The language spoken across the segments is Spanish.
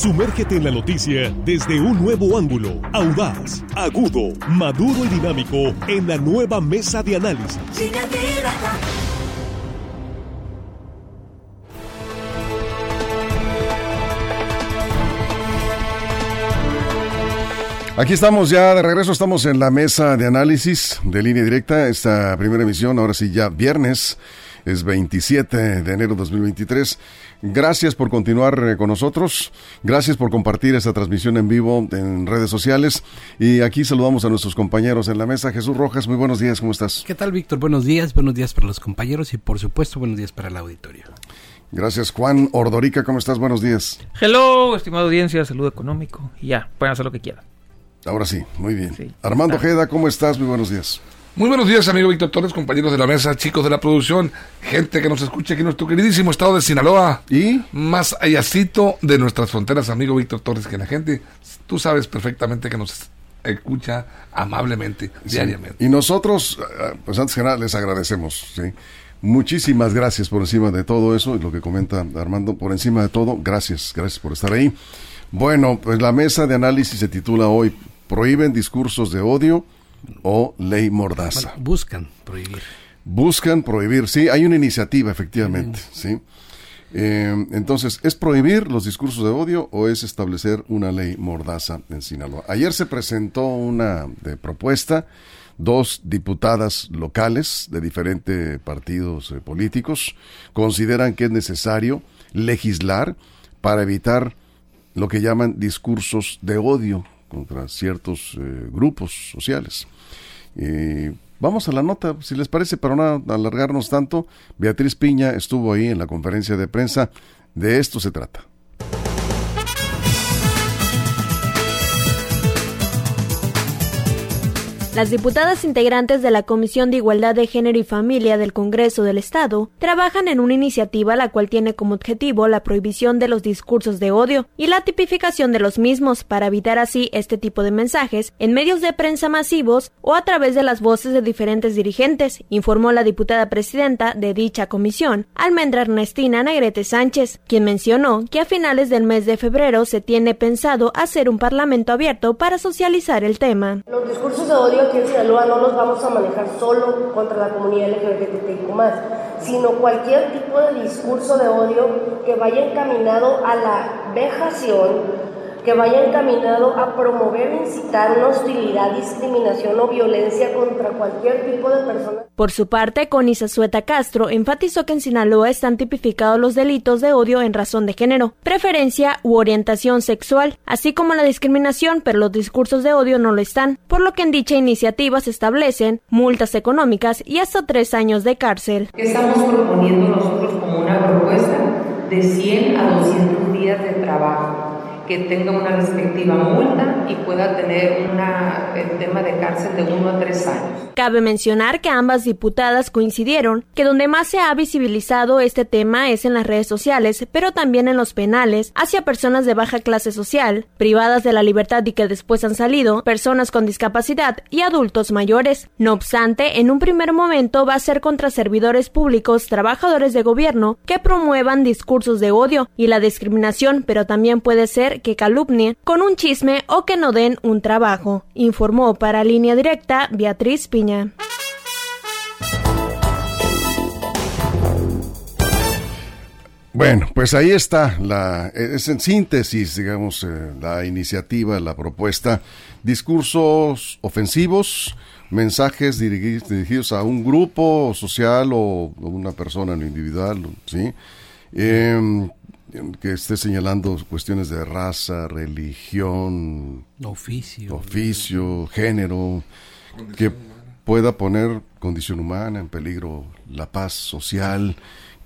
Sumérgete en la noticia desde un nuevo ángulo, audaz, agudo, maduro y dinámico en la nueva mesa de análisis. Aquí estamos ya de regreso, estamos en la mesa de análisis de línea directa, esta primera emisión, ahora sí ya viernes, es 27 de enero de 2023. Gracias por continuar eh, con nosotros, gracias por compartir esta transmisión en vivo en redes sociales y aquí saludamos a nuestros compañeros en la mesa. Jesús Rojas, muy buenos días, ¿cómo estás? ¿Qué tal, Víctor? Buenos días, buenos días para los compañeros y por supuesto buenos días para el auditorio. Gracias, Juan Ordorica, ¿cómo estás? Buenos días. Hello, estimada audiencia, saludo económico y ya, pueden hacer lo que quieran. Ahora sí, muy bien. Armando Ojeda, ¿cómo estás? Muy buenos días. Muy buenos días, amigo Víctor Torres, compañeros de la mesa, chicos de la producción, gente que nos escucha aquí en nuestro queridísimo estado de Sinaloa. ¿Y? Más allácito de nuestras fronteras, amigo Víctor Torres, que la gente, tú sabes perfectamente que nos escucha amablemente, diariamente. Y nosotros, eh, pues antes que nada, les agradecemos, ¿sí? Muchísimas gracias por encima de todo eso, y lo que comenta Armando, por encima de todo, gracias, gracias por estar ahí. Bueno, pues la mesa de análisis se titula hoy prohíben discursos de odio o ley mordaza. buscan prohibir. Buscan prohibir, sí, hay una iniciativa efectivamente, sí. Eh, entonces, ¿es prohibir los discursos de odio o es establecer una ley mordaza en Sinaloa? Ayer se presentó una de propuesta, dos diputadas locales de diferentes partidos eh, políticos consideran que es necesario legislar para evitar lo que llaman discursos de odio contra ciertos eh, grupos sociales. vamos a la nota, si les parece, para no alargarnos tanto. Beatriz Piña estuvo ahí en la conferencia de prensa. De esto se trata. Las diputadas integrantes de la Comisión de Igualdad de Género y Familia del Congreso del Estado trabajan en una iniciativa la cual tiene como objetivo la prohibición de los discursos de odio y la tipificación de los mismos para evitar así este tipo de mensajes en medios de prensa masivos o a través de las voces de diferentes dirigentes, informó la diputada presidenta de dicha comisión, Almendra Ernestina Negrete Sánchez, quien mencionó que a finales del mes de febrero se tiene pensado hacer un parlamento abierto para socializar el tema. Los discursos de odio aquí en Sinaloa no los vamos a manejar solo contra la comunidad LGBTIQ+, sino cualquier tipo de discurso de odio que vaya encaminado a la vejación, que vaya encaminado a promover e incitar una hostilidad, discriminación o violencia contra cualquier tipo de persona. Por su parte, Conisa Sueta Castro enfatizó que en Sinaloa están tipificados los delitos de odio en razón de género, preferencia u orientación sexual, así como la discriminación, pero los discursos de odio no lo están, por lo que en dicha iniciativa se establecen multas económicas y hasta tres años de cárcel. ¿Qué estamos proponiendo nosotros como una propuesta? De 100 a 200 días de trabajo que tenga una respectiva multa y pueda tener una, el tema de cárcel de uno a tres años. Cabe mencionar que ambas diputadas coincidieron que donde más se ha visibilizado este tema es en las redes sociales, pero también en los penales, hacia personas de baja clase social, privadas de la libertad y que después han salido, personas con discapacidad y adultos mayores. No obstante, en un primer momento va a ser contra servidores públicos, trabajadores de gobierno, que promuevan discursos de odio y la discriminación, pero también puede ser que calumnien con un chisme o que no den un trabajo, informó para Línea Directa Beatriz Piña. Bueno, pues ahí está, la, es en síntesis, digamos, eh, la iniciativa, la propuesta, discursos ofensivos, mensajes dirigidos a un grupo social o a una persona en individual, ¿sí? Eh, que esté señalando cuestiones de raza, religión, oficio, oficio, género, que pueda poner condición humana en peligro la paz social.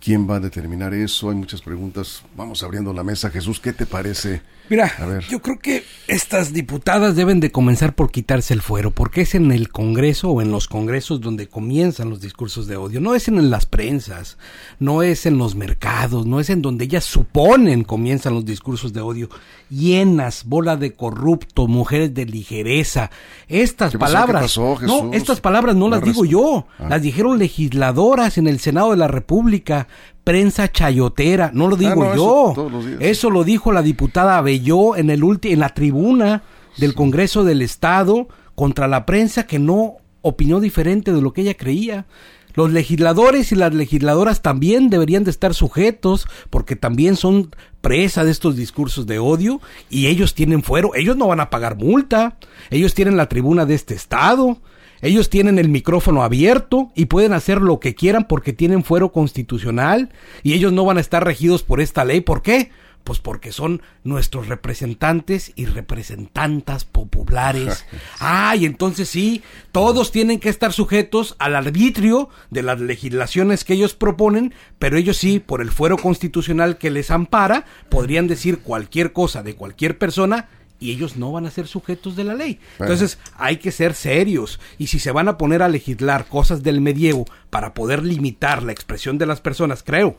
¿Quién va a determinar eso? Hay muchas preguntas. Vamos abriendo la mesa. Jesús, ¿qué te parece? Mira, yo creo que estas diputadas deben de comenzar por quitarse el fuero, porque es en el Congreso o en los congresos donde comienzan los discursos de odio, no es en las prensas, no es en los mercados, no es en donde ellas suponen comienzan los discursos de odio, llenas, bola de corrupto, mujeres de ligereza. Estas palabras, no, estas palabras no las digo yo, ah. las dijeron legisladoras en el Senado de la República, prensa chayotera, no lo digo Ah, no, eso yo. Eso lo dijo la diputada Belló en el ulti- en la tribuna del Congreso del Estado contra la prensa que no opinó diferente de lo que ella creía. Los legisladores y las legisladoras también deberían de estar sujetos porque también son presa de estos discursos de odio y ellos tienen fuero, ellos no van a pagar multa, ellos tienen la tribuna de este estado, ellos tienen el micrófono abierto y pueden hacer lo que quieran porque tienen fuero constitucional y ellos no van a estar regidos por esta ley. ¿Por qué? Pues porque son nuestros representantes y representantas populares. Ah, y entonces sí, todos tienen que estar sujetos al arbitrio de las legislaciones que ellos proponen, pero ellos sí, por el fuero constitucional que les ampara, podrían decir cualquier cosa de cualquier persona y ellos no van a ser sujetos de la ley. Entonces hay que ser serios y si se van a poner a legislar cosas del medievo para poder limitar la expresión de las personas, creo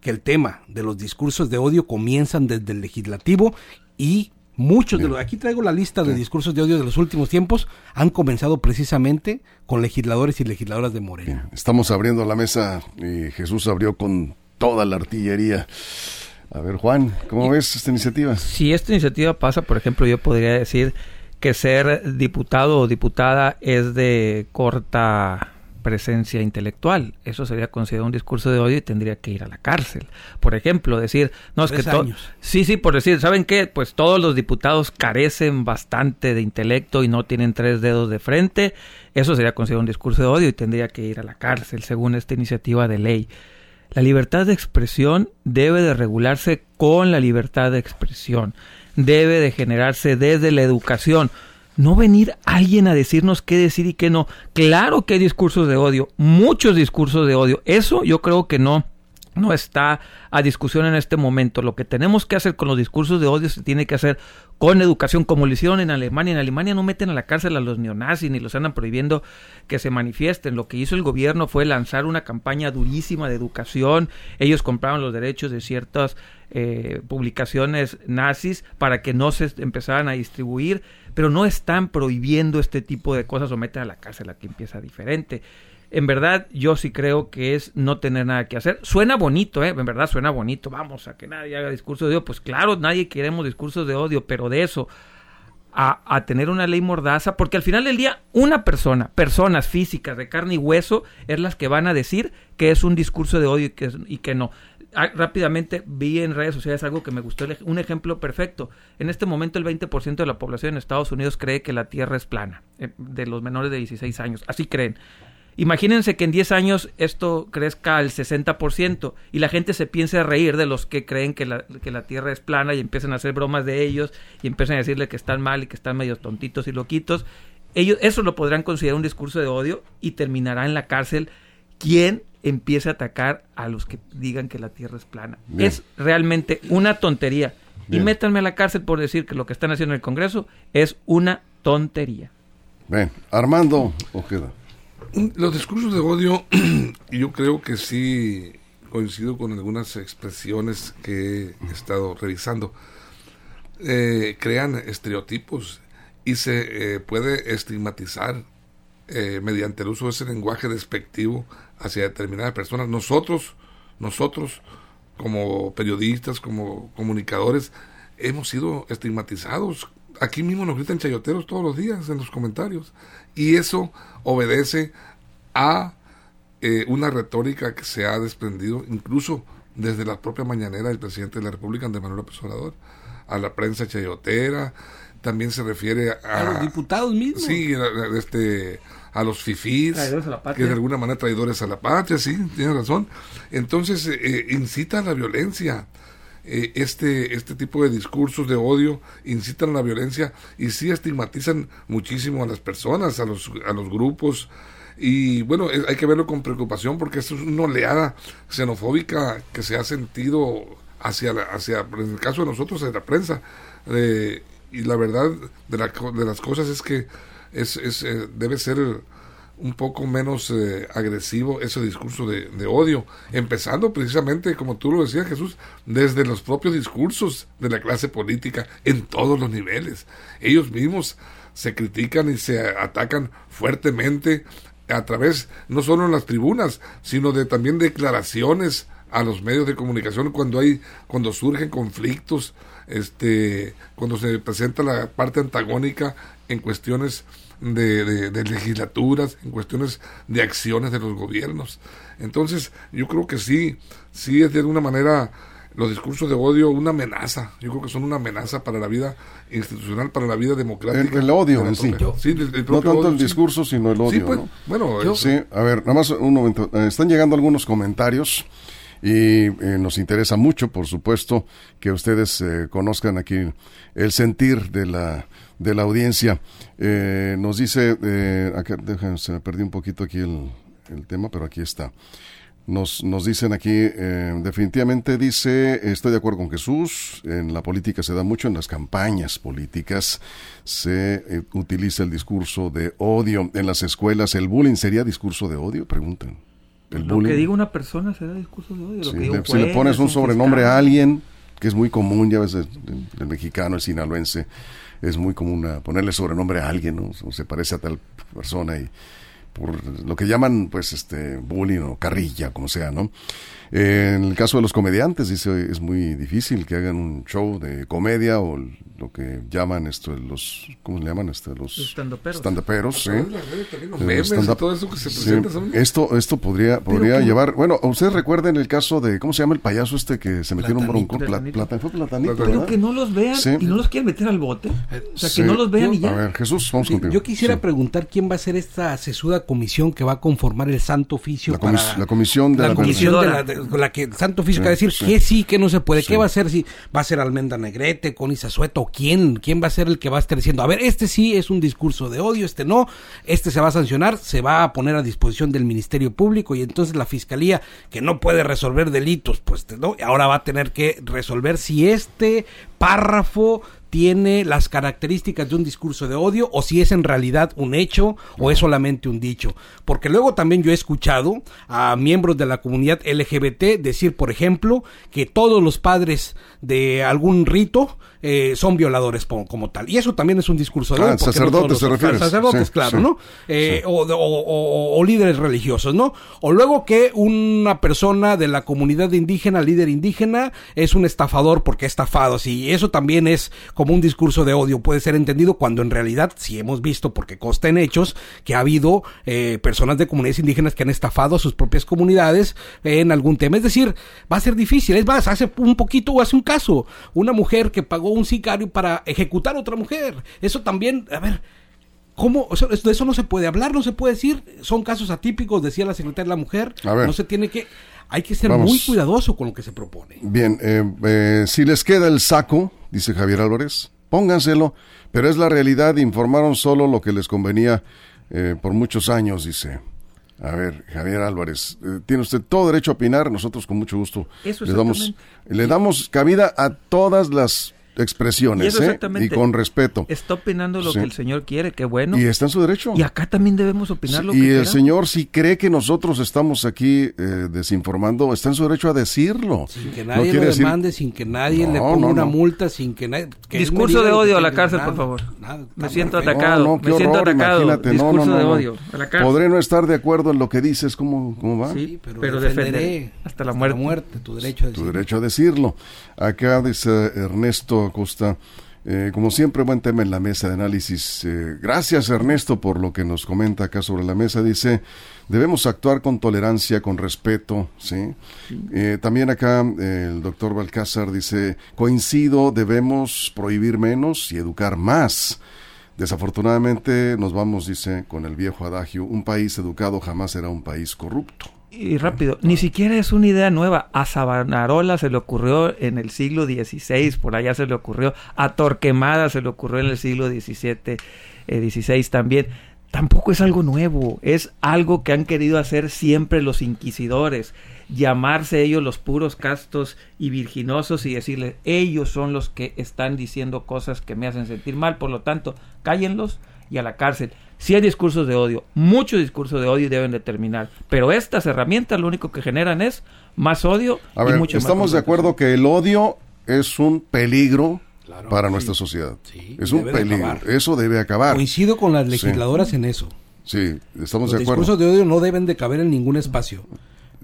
que el tema de los discursos de odio comienzan desde el legislativo y muchos de los aquí traigo la lista de discursos de odio de los últimos tiempos han comenzado precisamente con legisladores y legisladoras de Morena. Estamos abriendo la mesa y Jesús abrió con toda la artillería. A ver, Juan, ¿cómo ves esta iniciativa? Si esta iniciativa pasa, por ejemplo, yo podría decir que ser diputado o diputada es de corta presencia intelectual. Eso sería considerado un discurso de odio y tendría que ir a la cárcel. Por ejemplo, decir, no es Tres que to- años. Sí, sí, por decir, ¿saben qué? Pues todos los diputados carecen bastante de intelecto y no tienen tres dedos de frente. Eso sería considerado un discurso de odio y tendría que ir a la cárcel, según esta iniciativa de ley. La libertad de expresión debe de regularse con la libertad de expresión. Debe de generarse desde la educación. No venir alguien a decirnos qué decir y qué no. Claro que hay discursos de odio, muchos discursos de odio. Eso yo creo que no, no está a discusión en este momento. Lo que tenemos que hacer con los discursos de odio se tiene que hacer con educación, como lo hicieron en Alemania. En Alemania no meten a la cárcel a los neonazis ni los andan prohibiendo que se manifiesten. Lo que hizo el gobierno fue lanzar una campaña durísima de educación. Ellos compraban los derechos de ciertas eh, publicaciones nazis para que no se empezaran a distribuir, pero no están prohibiendo este tipo de cosas o meten a la cárcel. Aquí empieza diferente en verdad yo sí creo que es no tener nada que hacer. Suena bonito, ¿eh? En verdad suena bonito. Vamos a que nadie haga discursos de odio. Pues claro, nadie queremos discursos de odio, pero de eso a, a tener una ley mordaza, porque al final del día una persona, personas físicas de carne y hueso, es las que van a decir que es un discurso de odio y que, y que no. Ah, rápidamente vi en redes sociales algo que me gustó, un ejemplo perfecto. En este momento el 20% de la población en Estados Unidos cree que la Tierra es plana, eh, de los menores de 16 años, así creen. Imagínense que en 10 años esto crezca al 60% y la gente se piense a reír de los que creen que la, que la Tierra es plana y empiezan a hacer bromas de ellos y empiezan a decirle que están mal y que están medio tontitos y loquitos. Ellos eso lo podrán considerar un discurso de odio y terminará en la cárcel quien empiece a atacar a los que digan que la Tierra es plana. Bien. Es realmente una tontería. Bien. Y métanme a la cárcel por decir que lo que están haciendo en el Congreso es una tontería. Ven, Armando Ojeda. Los discursos de odio, yo creo que sí coincido con algunas expresiones que he estado revisando. Eh, crean estereotipos y se eh, puede estigmatizar eh, mediante el uso de ese lenguaje despectivo hacia determinadas personas. Nosotros, nosotros como periodistas, como comunicadores, hemos sido estigmatizados. Aquí mismo nos gritan chayoteros todos los días en los comentarios. Y eso obedece a eh, una retórica que se ha desprendido incluso desde la propia mañanera del presidente de la República, Andrés Manuel López Obrador, a la prensa chayotera, también se refiere a, A los diputados mismos. Sí, a, a- este, a los fifís, Traidores a la patria. que de alguna manera traidores a la patria, sí, tiene razón. Entonces, eh, eh, incita a la violencia. Eh, este, este tipo de discursos de odio incitan a la violencia y sí estigmatizan muchísimo a las personas, a los, a los grupos. Y bueno, hay que verlo con preocupación porque esto es una oleada xenofóbica que se ha sentido hacia, la, hacia en el caso de nosotros, de la prensa. Eh, y la verdad de, la de las cosas es que es, es, eh, debe ser un poco menos eh, agresivo ese discurso de, odio, empezando precisamente, como tú lo decías Jesús, desde los propios discursos de la clase política en todos los niveles. Ellos mismos se critican y se atacan fuertemente a través, no solo en las tribunas, sino de también declaraciones a los medios de comunicación cuando hay cuando surgen conflictos este cuando se presenta la parte antagónica en cuestiones de, de, legislaturas en cuestiones de acciones de los gobiernos entonces yo creo que sí sí es de alguna manera los discursos de odio una amenaza. Yo creo que son una amenaza para la vida institucional, para la vida democrática. El, odio en sí. no tanto el discurso, sino el odio. Pues, bueno, sí, a ver, nada más un momento. Eh, están llegando algunos comentarios y eh, nos interesa mucho, por supuesto, que ustedes eh, conozcan aquí el sentir de la de la audiencia. nos dice, acá, se me perdió un poquito aquí el, el tema, pero aquí está. Nos, nos dicen aquí, eh, definitivamente dice, estoy de acuerdo con Jesús, en la política se da mucho, en las campañas políticas se eh, utiliza el discurso de odio. En las escuelas, ¿el bullying sería discurso de odio? Preguntan. ¿El lo que diga una persona será discurso de odio. si le pones un sobrenombre a alguien, que es muy común, ya ves, el, el, mexicano, el sinaloense, es muy común ponerle sobrenombre a alguien, ¿no? O se parece a tal persona y por lo que llaman pues este bullying o carrilla, como sea, ¿no? En el caso de los comediantes, dice, es muy difícil que hagan un show de comedia o lo que llaman esto, los, ¿cómo le llaman? Este, los estandaperos. ¿sí? Esto, esto podría, podría llevar, bueno, ustedes recuerden el caso de, ¿cómo se llama el payaso este que se metió en un bronco? plata, fue platanito, Pero que no los vean y no los quieren meter al bote. O sea, que no los vean y ya. A ver, Jesús, vamos contigo. Yo quisiera preguntar quién va a ser esta sesuda comisión que va a conformar el Santo Oficio la, para... la comisión de la, comisión de la, la que el Santo va a decir que sí, que no se puede, qué va a ser, si va a ser Almenda Negrete, con Sueto, quién, quién va a ser el que va a estar diciendo, a ver, este sí es un discurso de odio, este no, este se va a sancionar, se va a poner a disposición del Ministerio Público y entonces la Fiscalía, que no puede resolver delitos, pues no, ahora va a tener que resolver si este párrafo tiene las características de un discurso de odio o si es en realidad un hecho o es solamente un dicho. Porque luego también yo he escuchado a miembros de la comunidad LGBT decir, por ejemplo, que todos los padres de algún rito eh, son violadores como, tal. Y eso también es un discurso de ah, sacerdotes se refiere. Sacerdotes, claro, ¿no? Eh, o, líderes religiosos, ¿no? O luego que una persona de la comunidad indígena, líder indígena, es un estafador porque ha estafado. Y eso también es como un discurso de odio. Puede ser entendido cuando en realidad sí hemos visto, porque consta en hechos, que ha habido eh, personas de comunidades indígenas que han estafado a sus propias comunidades en algún tema. Es decir, va a ser difícil. Es más, hace un poquito o hace un caso, una mujer que pagó un sicario para ejecutar a otra mujer. Eso también, a ver, ¿Cómo? de eso no se puede hablar, no se puede decir. Son casos atípicos, decía la secretaria de la mujer. no se tiene que. Hay que ser muy cuidadoso con lo que se propone. Bien, eh, eh, si les queda el saco, dice Javier Álvarez, pónganselo, pero es la realidad, informaron solo lo que les convenía eh, por muchos años, dice. A ver, Javier Álvarez, tiene usted todo derecho a opinar, nosotros con mucho gusto le damos, le damos cabida a todas las expresiones y, ¿eh? y con respeto. Está opinando lo que el Señor quiere, qué bueno. Y está en su derecho. Y acá también debemos opinar lo que Y el Señor, si cree que nosotros estamos aquí eh, desinformando, está en su derecho a decirlo. Sin que nadie lo demande, sin que nadie le ponga una multa, sin que nadie... Discurso de odio a la cárcel, por favor. me siento atacado, me siento atacado. Discurso de odio a la cárcel. Podré no estar de acuerdo en lo que dices, ¿cómo, cómo va? Sí, pero, defenderé hasta la muerte. tu derecho a decirlo. Tu derecho a decirlo. Acá dice Ernesto Acosta, eh, como siempre, buen tema en la mesa de análisis. Eh, gracias Ernesto por lo que nos comenta acá sobre la mesa. Dice, debemos actuar con tolerancia, con respeto. ¿sí? Eh, también acá el doctor Balcázar dice, coincido, debemos prohibir menos y educar más. Desafortunadamente nos vamos, dice, con el viejo adagio, un país educado jamás será un país corrupto y rápido, ni siquiera es una idea nueva. A Savonarola se le ocurrió en el siglo XVI, por allá se le ocurrió. A Torquemada se le ocurrió en el siglo XVII, eh, también. Tampoco es algo nuevo, es algo que han querido hacer siempre los inquisidores. Llamarse ellos los puros castos y virginosos y decirles, ellos son los que están diciendo cosas que me hacen sentir mal, por lo tanto, cállenlos y a la cárcel. Si hay discursos de odio, muchos discursos de odio deben de terminar, pero estas herramientas lo único que generan es más odio a ver, Estamos de acuerdo que el odio es un peligro para nuestra sociedad. es un peligro. Eso debe acabar. Coincido con las legisladoras en eso. Sí, estamos de acuerdo. Los discursos de odio no deben de caber en ningún espacio.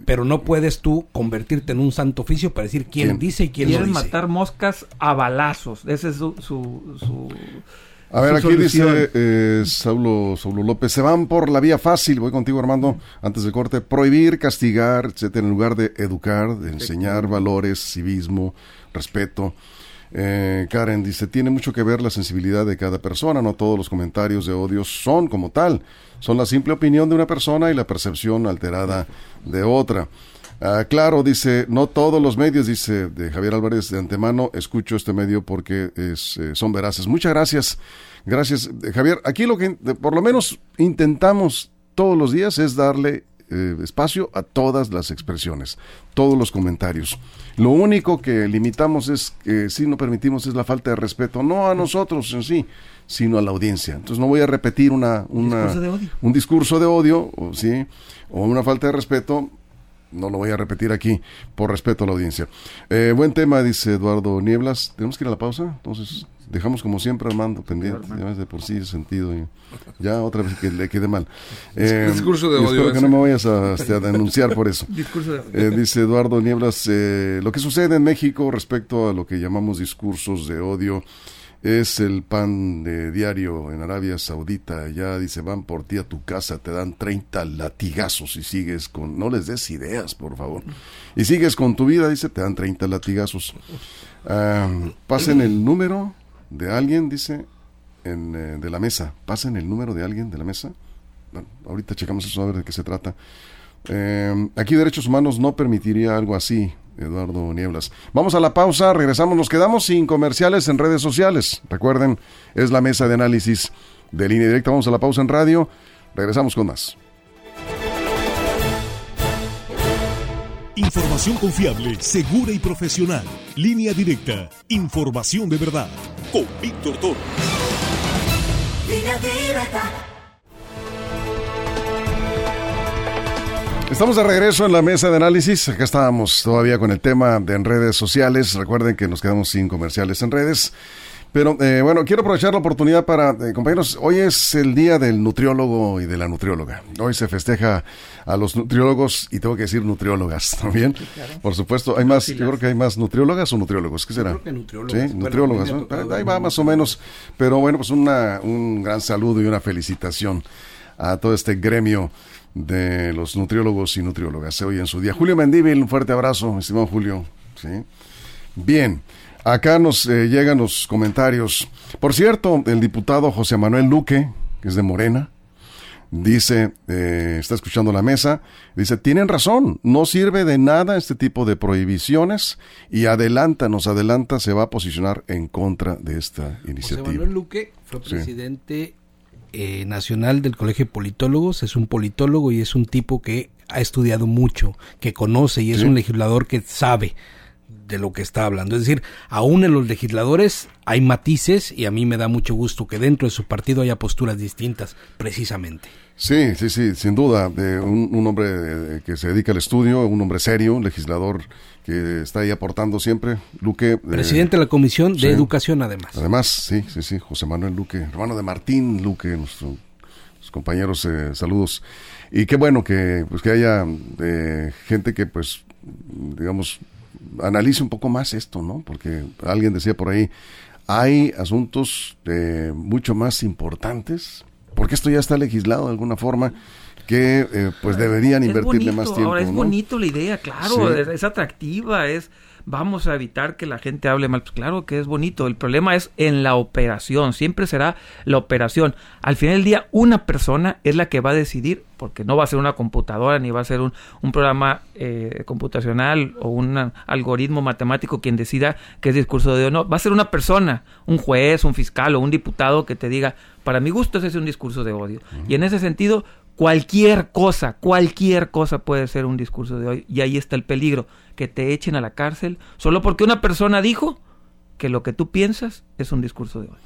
pero no puedes tú convertirte en un santo oficio para decir quién, ¿Quién? dice y quién no Quieren dice. matar moscas a balazos. Ese es su... su, su- A ver, aquí solución. dice eh, Saulo, Saulo López, se van por la vía fácil, voy contigo Armando, antes del corte, prohibir, castigar, etcétera, en lugar de educar, de enseñar valores, civismo, respeto. Eh, Karen dice, tiene mucho que ver la sensibilidad de cada persona, no todos los comentarios de odio son como tal, son la simple opinión de una persona y la percepción alterada de otra. Ah, claro, dice, no todos los medios, dice de Javier Álvarez, de antemano escucho este medio porque es, eh, son veraces. Muchas gracias, gracias eh, Javier. Aquí lo que por lo menos intentamos todos los días es darle eh, espacio a todas las expresiones, todos los comentarios. Lo único que limitamos es que si no permitimos es la falta de respeto, no a nosotros en sí, sino a la audiencia. Entonces no voy a repetir una, una- Discurso un discurso de odio, o, sí, o una falta de respeto, no lo voy a repetir aquí por respeto a la audiencia. Eh, buen tema, dice Eduardo Nieblas. ¿Tenemos que ir a la pausa? Entonces, dejamos como siempre Armando pendiente. Ya de por sí el sentido. y ya otra vez que le quede mal. Eh, Discurso de y odio Espero que ese. no me vayas a, este, a denunciar por eso. discurso de odio. Eh, dice Eduardo Nieblas, eh, lo que sucede en México respecto a lo que llamamos discursos de odio es el pan de diario en Arabia Saudita. Ya dice, van por ti a tu casa, te dan 30 latigazos y sigues con... No les des ideas, por favor. Y sigues con tu vida, dice, te dan 30 latigazos. Ah, pasen el número de alguien, dice, en, eh, de la mesa. Pasen el número de alguien de la mesa. Bueno, ahorita checamos eso a ver de qué se trata. Eh, aquí Derechos Humanos no permitiría algo así, Eduardo Nieblas. Vamos a la pausa, regresamos, nos quedamos sin comerciales en redes sociales. Recuerden, es la mesa de análisis de línea directa. Vamos a la pausa en radio, regresamos con más. Información confiable, segura y profesional. Línea directa. Información de verdad. Con Víctor Toro. Estamos de regreso en la mesa de análisis. Acá estábamos todavía con el tema de en redes sociales. Recuerden que nos quedamos sin comerciales en redes. Pero eh, bueno, quiero aprovechar la oportunidad para, eh, compañeros, hoy es el día del nutriólogo y de la nutrióloga. Hoy se festeja a los nutriólogos y tengo que decir nutriólogas también. Por supuesto, hay más, yo creo que hay más nutriólogas o nutriólogos. ¿Qué será? creo que nutriólogas. Sí, Bueno, nutriólogas. Ahí va más o menos. Pero bueno, pues una, un gran saludo y una felicitación a todo este gremio de los nutriólogos y nutriólogas hoy en su día. Julio Mendívil, un fuerte abrazo, estimado Julio. ¿sí? Bien, acá nos eh, llegan los comentarios. Por cierto, el diputado José Manuel Luque, que es de Morena, dice, eh, está escuchando la mesa, dice, tienen razón, no sirve de nada este tipo de prohibiciones y adelanta, nos adelanta, se va a posicionar en contra de esta José iniciativa. Manuel Luque fue Sí. Eh, nacional del Colegio de Politólogos, es un politólogo y es un tipo que ha estudiado mucho, que conoce y es Sí. un legislador que sabe de lo que está hablando. Es decir, aún en los legisladores hay matices y a mí me da mucho gusto que dentro de su partido haya posturas distintas, precisamente. Sí, sí, sí, sin duda. de un, un hombre eh, que se dedica al estudio, un hombre serio, un legislador que está ahí aportando siempre. Luque. eh, Presidente de la Comisión de sí. Educación, además. Además, sí, sí, sí, José Manuel Luque, hermano de Martín Luque, nuestro- nuestros compañeros, eh, saludos. Y qué bueno que, pues, que haya eh, gente que, pues, digamos, analice un poco más esto, ¿no? Porque alguien decía por ahí, hay asuntos eh, mucho más importantes, porque esto ya está legislado de alguna forma, que eh, pues deberían Es invertirle bonito, más tiempo. Ahora es ¿no? bonito la idea, claro, Sí. es, es atractiva, es vamos a evitar que la gente hable mal. Pues claro que es bonito. El problema es en la operación, siempre será la operación. Al final del día, una persona es la que va a decidir, porque no va a ser una computadora ni va a ser un, un programa eh, computacional o un algoritmo matemático quien decida qué es discurso de odio. No, va a ser una persona, un juez, un fiscal o un diputado que te diga, para mi gusto ese es un discurso de odio. Y en ese sentido, Cualquier cosa, cualquier cosa puede ser un discurso de hoy. Y ahí está el peligro, que te echen a la cárcel solo porque una persona dijo que lo que tú piensas es un discurso de hoy.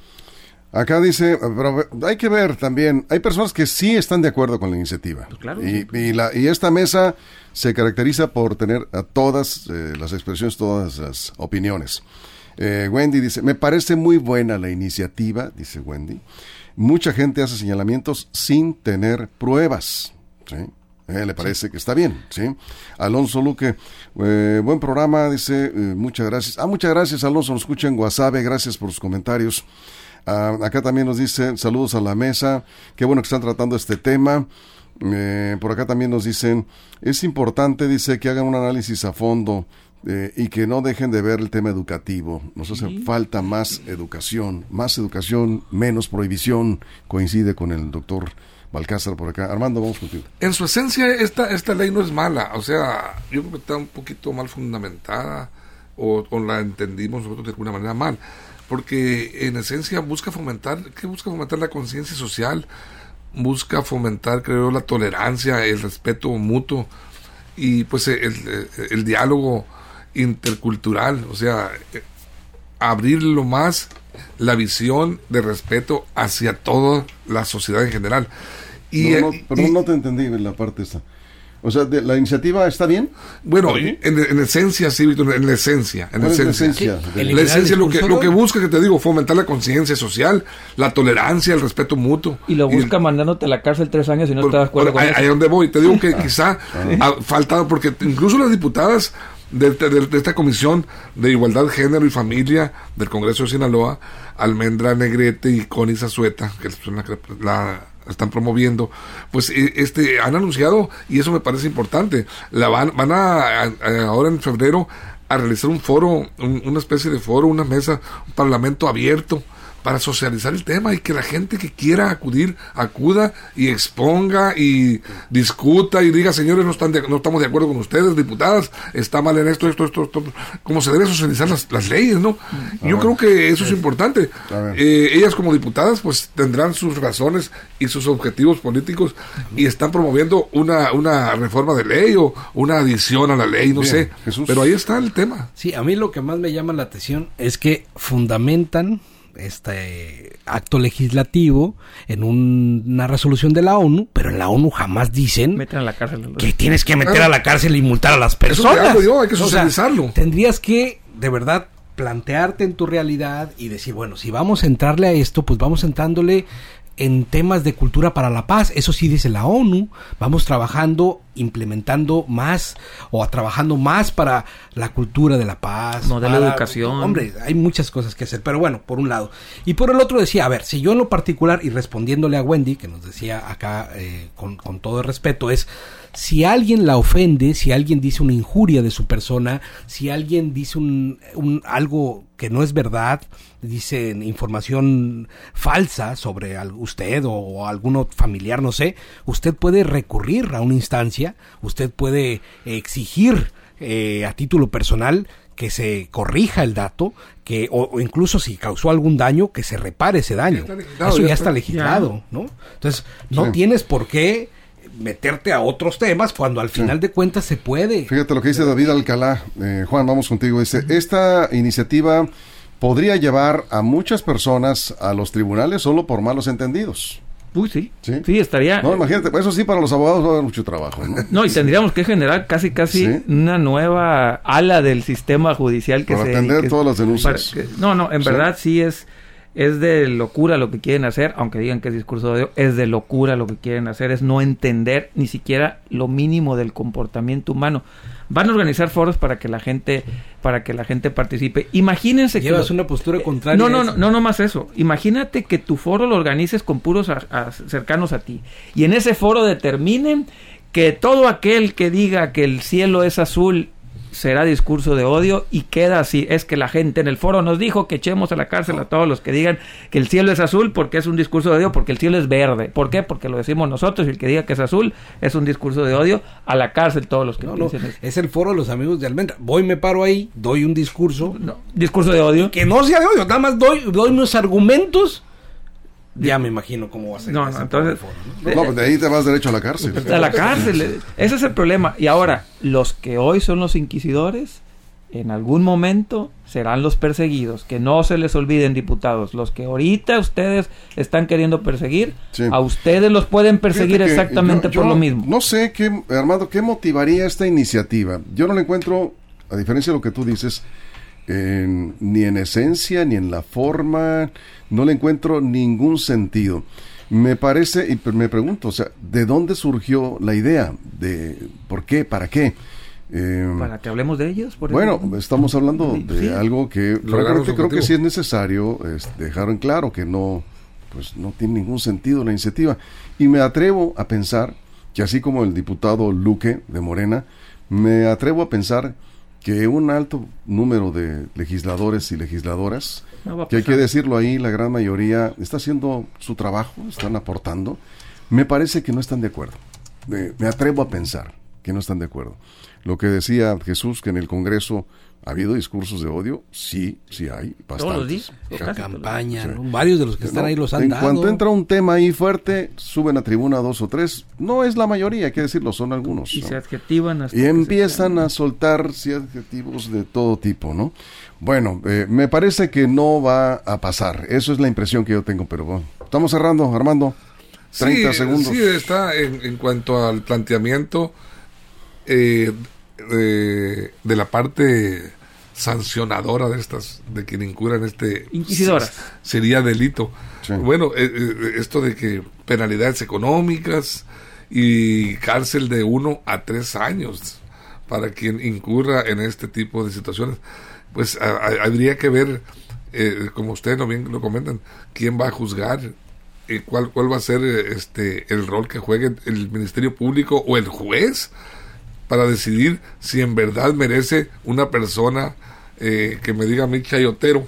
Acá dice, pero hay que ver también, hay personas que sí están de acuerdo con la iniciativa. Pues claro, y, la, y esta mesa se caracteriza por tener a todas eh, las expresiones, todas las opiniones. Eh, Wendy dice, me parece muy buena la iniciativa, dice Wendy. Mucha gente hace señalamientos sin tener pruebas. ¿sí? Eh, le parece que está bien, ¿sí? Alonso Luque, eh, buen programa, dice, eh, muchas gracias. Ah, muchas gracias, Alonso, nos escucha en WhatsApp, gracias por sus comentarios. Ah, acá también nos dice, saludos a la mesa, qué bueno que están tratando este tema. Por acá también nos dicen, es importante, dice, que hagan un análisis a fondo eh, y que no dejen de ver el tema educativo. Nos hace falta más educación, más educación, menos prohibición. Coincide con el doctor Balcázar por acá. Armando, vamos contigo. En su esencia, esta, esta ley no es mala. O sea, yo creo que está un poquito mal fundamentada o, o la entendimos nosotros de alguna manera mal. Porque en esencia busca fomentar, ¿qué busca fomentar la conciencia social? Busca fomentar, creo, la tolerancia, el respeto mutuo y pues el, el, el diálogo intercultural. O sea, eh, abrir lo más la visión de respeto hacia toda la sociedad en general. Y, no, no, eh, perdón, y- no te entendí en la parte esta. O sea, de- ¿la iniciativa está bien? Bueno, ¿Sí? en, en esencia, sí, Víctor, en la esencia. En la ¿Cuál es la esencia. esencia? El- La esencia lo que, lo que busca, que te digo, fomentar la conciencia social, la tolerancia, el respeto mutuo. Y lo busca mandándote a la cárcel tres años y no por- estás de acuerdo con ahí, eso. ahí donde voy. Te digo que quizá ha faltado, porque incluso las diputadas de, de- de esta comisión de igualdad, género y familia del Congreso de Sinaloa, Almendra Negrete y Connie Zazueta, que son la, la están promoviendo, pues eh, este han anunciado, y eso me parece importante, la van, van a- a- ahora en febrero a realizar un foro, un- una especie de foro, una mesa, un parlamento abierto para socializar el tema y que la gente que quiera acudir acuda y exponga y discuta y diga señores no están de- no estamos de acuerdo con ustedes diputadas está mal en esto esto esto, esto como se debe socializar las, las leyes no yo creo que eso es importante. Eh, ellas como diputadas pues tendrán sus razones y sus objetivos políticos y están promoviendo una una reforma de ley o una adición a la ley no Bien, sé. Jesús. pero ahí está el tema. Sí, a mí lo que más me llama la atención es que fundamentan este acto legislativo en un- una resolución de la ONU, pero en la ONU jamás dicen Meten a la cárcel. que tienes que meter Claro. a la cárcel y multar a las Eso personas. hablo yo, hay que O sea, socializarlo. tendrías que, de verdad, plantearte en tu realidad y decir, bueno, si vamos a entrarle a esto, pues vamos entrándole en temas de cultura para la paz. Eso sí dice la ONU. Vamos trabajando, implementando más o trabajando más para la cultura de la paz. Modelo de para- educación. Hombre, hay muchas cosas que hacer, pero bueno, por un lado. Y por el otro decía, a ver, si yo en lo particular, y respondiéndole a Wendy, que nos decía acá eh, con, con todo el respeto, es, si alguien la ofende, si alguien dice una injuria de su persona, si alguien dice un, un- algo que no es verdad, dice información falsa sobre usted o, o algún familiar, no sé, usted puede recurrir a una instancia, usted puede exigir eh, a título personal que se corrija el dato, que o, o incluso si causó algún daño, que se repare ese daño. Eso ya ya está. legislado, ¿no? Entonces, no Sí. tienes por qué meterte a otros temas cuando al final de cuentas se puede. Fíjate lo que dice David Alcalá. Eh, Juan, vamos contigo. Dice, esta iniciativa podría llevar a muchas personas a los tribunales solo por malos entendidos. Uy, sí. Sí. Sí, estaría. No, imagínate, pues eso sí, para los abogados va a haber mucho trabajo. ¿no? No, y tendríamos que generar casi casi Sí. una nueva ala del sistema judicial que Para se atender que- todas las denuncias. para que- no, no, en Sí. verdad sí es es de locura lo que quieren hacer, aunque digan que es discurso de odio, es de locura lo que quieren hacer, es no entender ni siquiera lo mínimo del comportamiento humano. Van a organizar foros para que la gente para que la gente participe. Imagínense que Llevas una postura contraria. no, no, no, no, no más eso. Imagínate que tu foro lo organices con puros a- a- cercanos a ti. Y en ese foro determinen que todo aquel que diga que el cielo es azul será discurso de odio y queda así. Es que la gente en el foro nos dijo que echemos a la cárcel a todos los que digan que el cielo es azul porque es un discurso de odio, porque el cielo es verde. ¿Por qué? Porque lo decimos nosotros y el que diga que es azul es un discurso de odio. A la cárcel todos los que No, no, piensen eso. es el foro de los amigos de Almendra. Voy, me paro ahí, doy un discurso. No, discurso de odio. Que no sea de odio, nada más doy, doy unos argumentos. Ya me imagino cómo va a ser. No, entonces- foro, ¿no? No, pues de ahí te vas derecho a la cárcel. a la cárcel. eh. Ese es el problema. Y ahora, los que hoy son los inquisidores, en algún momento serán los perseguidos. Que no se les olviden, diputados. Los que ahorita ustedes están queriendo perseguir, Sí. a ustedes los pueden perseguir exactamente yo- por lo mismo. No sé qué, Armando, qué motivaría esta iniciativa. Yo no la encuentro, a diferencia de lo que tú dices, en- ni en esencia, ni en la forma, no le encuentro ningún sentido. Me parece, y me pregunto, o sea, ¿de dónde surgió la idea? ¿De por qué? ¿Para qué? Eh, para que hablemos de ellos. Por bueno, estamos hablando de algo que realmente creo que sí es necesario dejar en claro que no, pues no tiene ningún sentido la iniciativa. Y me atrevo a pensar que así como el diputado Luque de Morena, me atrevo a pensar que un alto número de legisladores y legisladoras, que hay que decirlo ahí, la gran mayoría está haciendo su trabajo, están aportando, me parece que no están de acuerdo. me atrevo a pensar que no están de acuerdo. Lo que decía Jesús, que en el Congreso ha habido discursos de odio, sí, sí hay, bastantes. La campaña, varios de los que están ahí los han en dado. En cuanto entra un tema ahí fuerte, suben a tribuna dos o tres, no es la mayoría, hay que decirlo, son algunos. Y se adjetivan Y empiezan a soltar sí, adjetivos de todo tipo, ¿no? Bueno, eh, me parece que no va a pasar, eso es la impresión que yo tengo, pero bueno, estamos cerrando, Armando. 30 segundos. Sí, está en, en cuanto al planteamiento eh, de la parte sancionadora de estas, de quien incurra en este... Inquisidoras. Sería delito. Bueno, eh, eh, esto de que penalidades económicas y cárcel de uno a tres años para quien incurra en este tipo de situaciones. Pues habría que ver, eh, como ustedes no bien lo comentan, quién va a juzgar, cuál, cuál va a ser este el rol que juegue el Ministerio Público o el juez para decidir si en verdad merece una persona eh, que me diga mi chayotero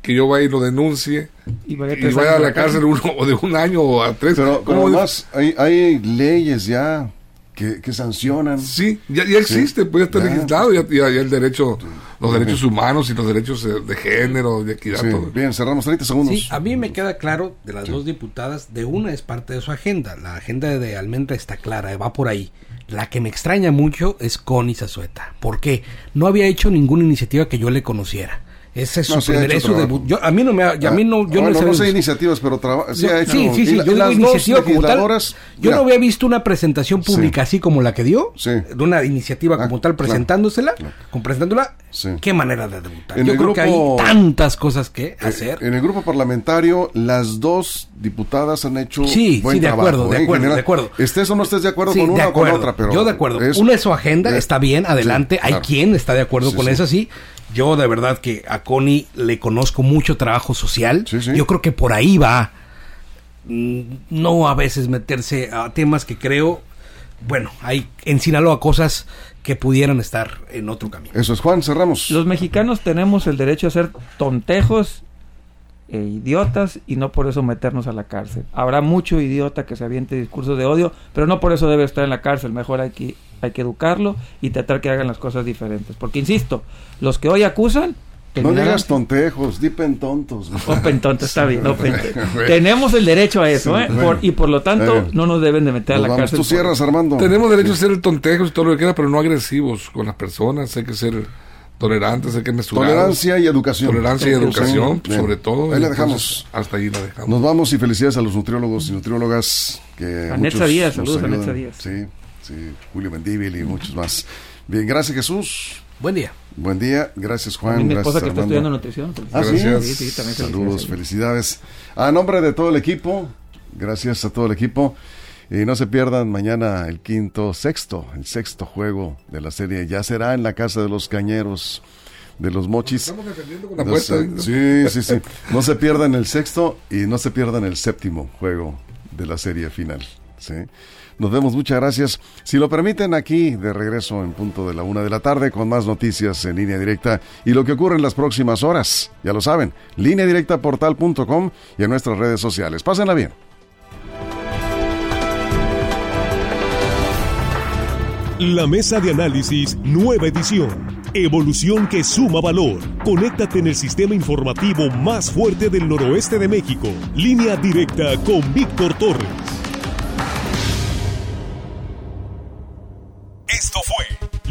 que yo vaya y lo denuncie y vaya, a la cárcel uno o de un año o a tres. Pero, además hay, hay leyes ya que, sancionan. Sí, ya, ya existe, puede estar legislado, ya, ya, el derecho, los derechos humanos y los derechos de, género, de equidad. Bien, cerramos 30 segundos. Sí, a mí me queda claro de las dos diputadas, de una es parte de su agenda, la agenda de Almendra está clara, va por ahí. La que me extraña mucho es Connie Zazueta. ¿Por qué? No había hecho ninguna iniciativa que yo le conociera. Ese es su primer, es su debut. Yo, a mí no me, a mí no, yo no, sé iniciativas, pero sí, ha hecho. Sí, sí, sí. Yo las iniciativa como tal. Yo no había visto una presentación pública así como la que dio, de una iniciativa como ah, tal presentándosela, con presentándola. Qué manera de debutar. yo creo que hay tantas cosas que eh, hacer. En el grupo parlamentario, las dos diputadas han hecho sí, buen sí, de acuerdo, de ¿eh? acuerdo, de acuerdo. Estés o no estés de acuerdo con una o con otra, pero yo de acuerdo. una es su agenda, está bien, adelante. hay quien está de acuerdo con eso, sí yo de verdad que a Connie le conozco mucho trabajo social. Yo creo que por ahí va. Mm, no a veces meterse a temas que creo, bueno, hay en Sinaloa cosas que pudieran estar en otro camino. Eso es Juan, cerramos. Los mexicanos tenemos el derecho a ser tontejos e idiotas y no por eso meternos a la cárcel. Habrá mucho idiota que se aviente discursos de odio, pero no por eso debe estar en la cárcel. Mejor hay que hay que educarlo y tratar que hagan las cosas diferentes. Porque, insisto, los que hoy acusan... No digas tontejos, dipen tontos. Open tontos, está bien. Tenemos el derecho a eso, ¿eh? y por lo tanto, no nos deben de meter a la cárcel. Tú cierras, Armando. Tenemos derecho a ser tontejos y todo lo que quiera, pero no agresivos con las personas. Hay que ser tolerantes, hay que mesurar. Tolerancia y educación. Tolerancia y educación, sobre todo. Ahí la dejamos. hasta ahí la dejamos. Nos vamos y felicidades a los nutriólogos y nutriólogas que. A Díaz, saludos a Díaz. Sí. Sí, Julio Mendíbil y muchos más. Bien, gracias Jesús. Buen día. Buen día, gracias Juan. mi gracias, esposa que está estudiando nutrición. Ah, gracias. Sí, sí, también Saludos, felicidades. A nombre de todo el equipo, gracias a todo el equipo. Y no se pierdan mañana el quinto, sexto, el sexto juego de la serie. Ya será en la casa de los cañeros de los mochis. Estamos defendiendo con la puerta. sí, sí, sí. No se pierdan el sexto y no se pierdan el séptimo juego de la serie final. Nos vemos, muchas gracias. Si lo permiten, aquí de regreso en punto de la una de la tarde con más noticias en línea directa y lo que ocurre en las próximas horas. Ya lo saben, línea directa portal.com y en nuestras redes sociales. Pásenla bien. La mesa de análisis, nueva edición. Evolución que suma valor. Conéctate en el sistema informativo más fuerte del noroeste de México. Línea directa con Víctor Torres.